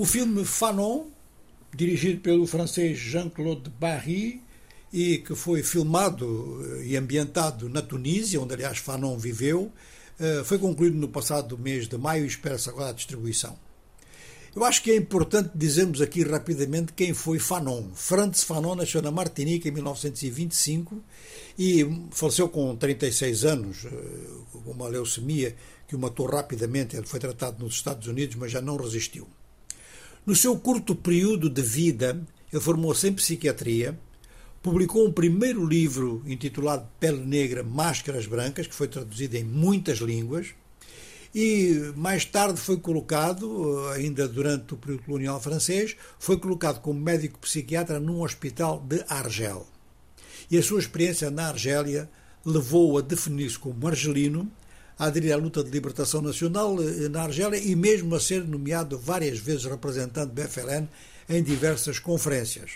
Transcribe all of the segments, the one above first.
O filme Fanon, dirigido pelo francês Jean-Claude Barry e que foi filmado eh, e ambientado na Tunísia, onde aliás Fanon viveu, eh, foi concluído no passado mês de maio e espera-se agora a distribuição. Eu acho que é importante dizermos aqui rapidamente quem foi Fanon. Franz Fanon nasceu na Martinica em 1925 e faleceu com 36 anos, eh, com uma leucemia que o matou rapidamente. Ele foi tratado nos Estados Unidos, mas já não resistiu. No seu curto período de vida, ele formou-se em psiquiatria, publicou um primeiro livro intitulado Pele Negra, Máscaras Brancas, que foi traduzido em muitas línguas, e mais tarde foi colocado, ainda durante o período colonial francês, foi colocado como médico psiquiatra num hospital de Argel. E a sua experiência na Argélia levou-o a definir-se como argelino, a aderir à luta de libertação nacional eh, na Argélia e mesmo a ser nomeado várias vezes representante do FLN em diversas conferências.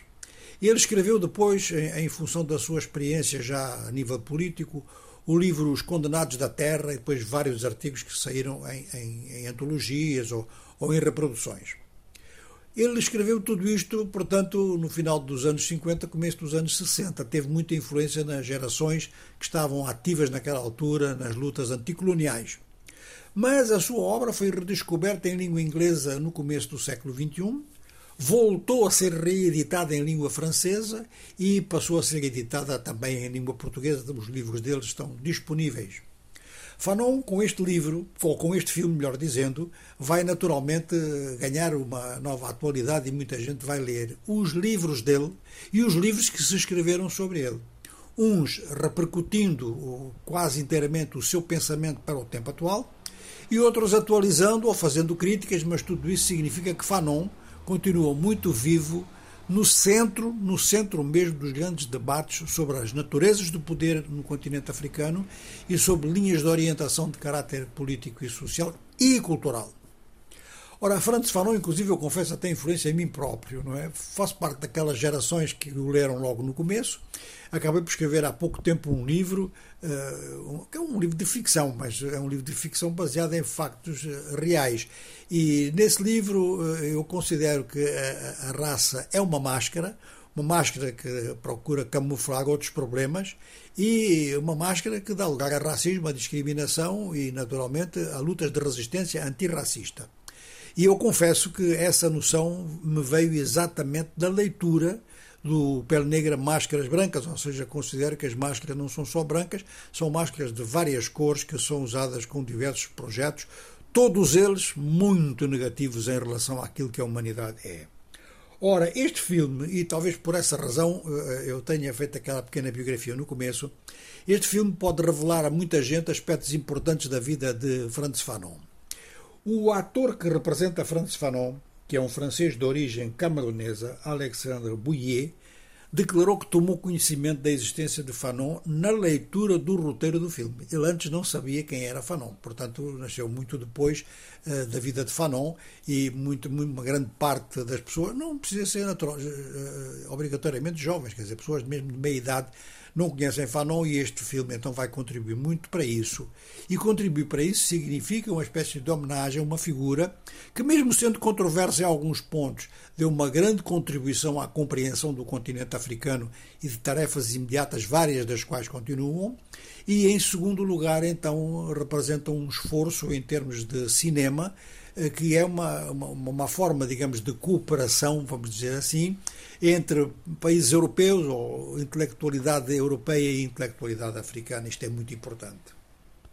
Ele escreveu depois, em, função da sua experiência já a nível político, o livro Os Condenados da Terra e depois vários artigos que saíram em, em, em antologias ou, ou em reproduções. Ele escreveu tudo isto, portanto, no final dos anos 50, começo dos anos 60. Teve muita influência nas gerações que estavam ativas naquela altura nas lutas anticoloniais. Mas a sua obra foi redescoberta em língua inglesa no começo do século XXI, voltou a ser reeditada em língua francesa e passou a ser editada também em língua portuguesa. Os livros dele estão disponíveis. Fanon, com este livro, ou com este filme, melhor dizendo, vai naturalmente ganhar uma nova atualidade e muita gente vai ler os livros dele e os livros que se escreveram sobre ele. Uns repercutindo quase inteiramente o seu pensamento para o tempo atual e outros atualizando ou fazendo críticas, mas tudo isso significa que Fanon continua muito vivo no centro, no centro mesmo dos grandes debates sobre as naturezas do poder no continente africano e sobre linhas de orientação de caráter político e social e cultural. Ora, Francis Fanon, inclusive, eu confesso, até influência em mim próprio, não é? Faço parte daquelas gerações que o leram logo no começo. Acabei por escrever há pouco tempo um livro, uh, que é um livro de ficção, mas é um livro de ficção baseado em factos uh, reais. E nesse livro uh, eu considero que a, a raça é uma máscara, uma máscara que procura camuflar outros problemas e uma máscara que dá lugar a racismo, a discriminação e, naturalmente, a lutas de resistência antirracista. E eu confesso que essa noção me veio exatamente da leitura do Pele Negra Máscaras Brancas, ou seja, considero que as máscaras não são só brancas, são máscaras de várias cores que são usadas com diversos projetos, todos eles muito negativos em relação àquilo que a humanidade é. Ora, este filme, e talvez por essa razão eh, eu tenha feito aquela pequena biografia no começo, este filme pode revelar a muita gente aspectos importantes da vida de Franz Fanon. O ator que representa Francis Fanon, que é um francês de origem camerunesa, Alexandre Bouillet, declarou que tomou conhecimento da existência de Fanon na leitura do roteiro do filme. Ele antes não sabia quem era Fanon, portanto, nasceu muito depois uh, da vida de Fanon e muito, muito, uma grande parte das pessoas, não precisa ser natural, uh, obrigatoriamente jovens, quer dizer, pessoas mesmo de meia idade não conhecem Fanon e este filme então vai contribuir muito para isso. E contribuir para isso significa uma espécie de homenagem a uma figura que, mesmo sendo controversa em alguns pontos, deu uma grande contribuição à compreensão do continente africano e de tarefas imediatas, várias das quais continuam. E, em segundo lugar, então, representa um esforço em termos de cinema que é uma, uma, uma, forma, digamos, de cooperação, vamos dizer assim, entre países europeus, ou intelectualidade europeia e intelectualidade africana. Isto é muito importante.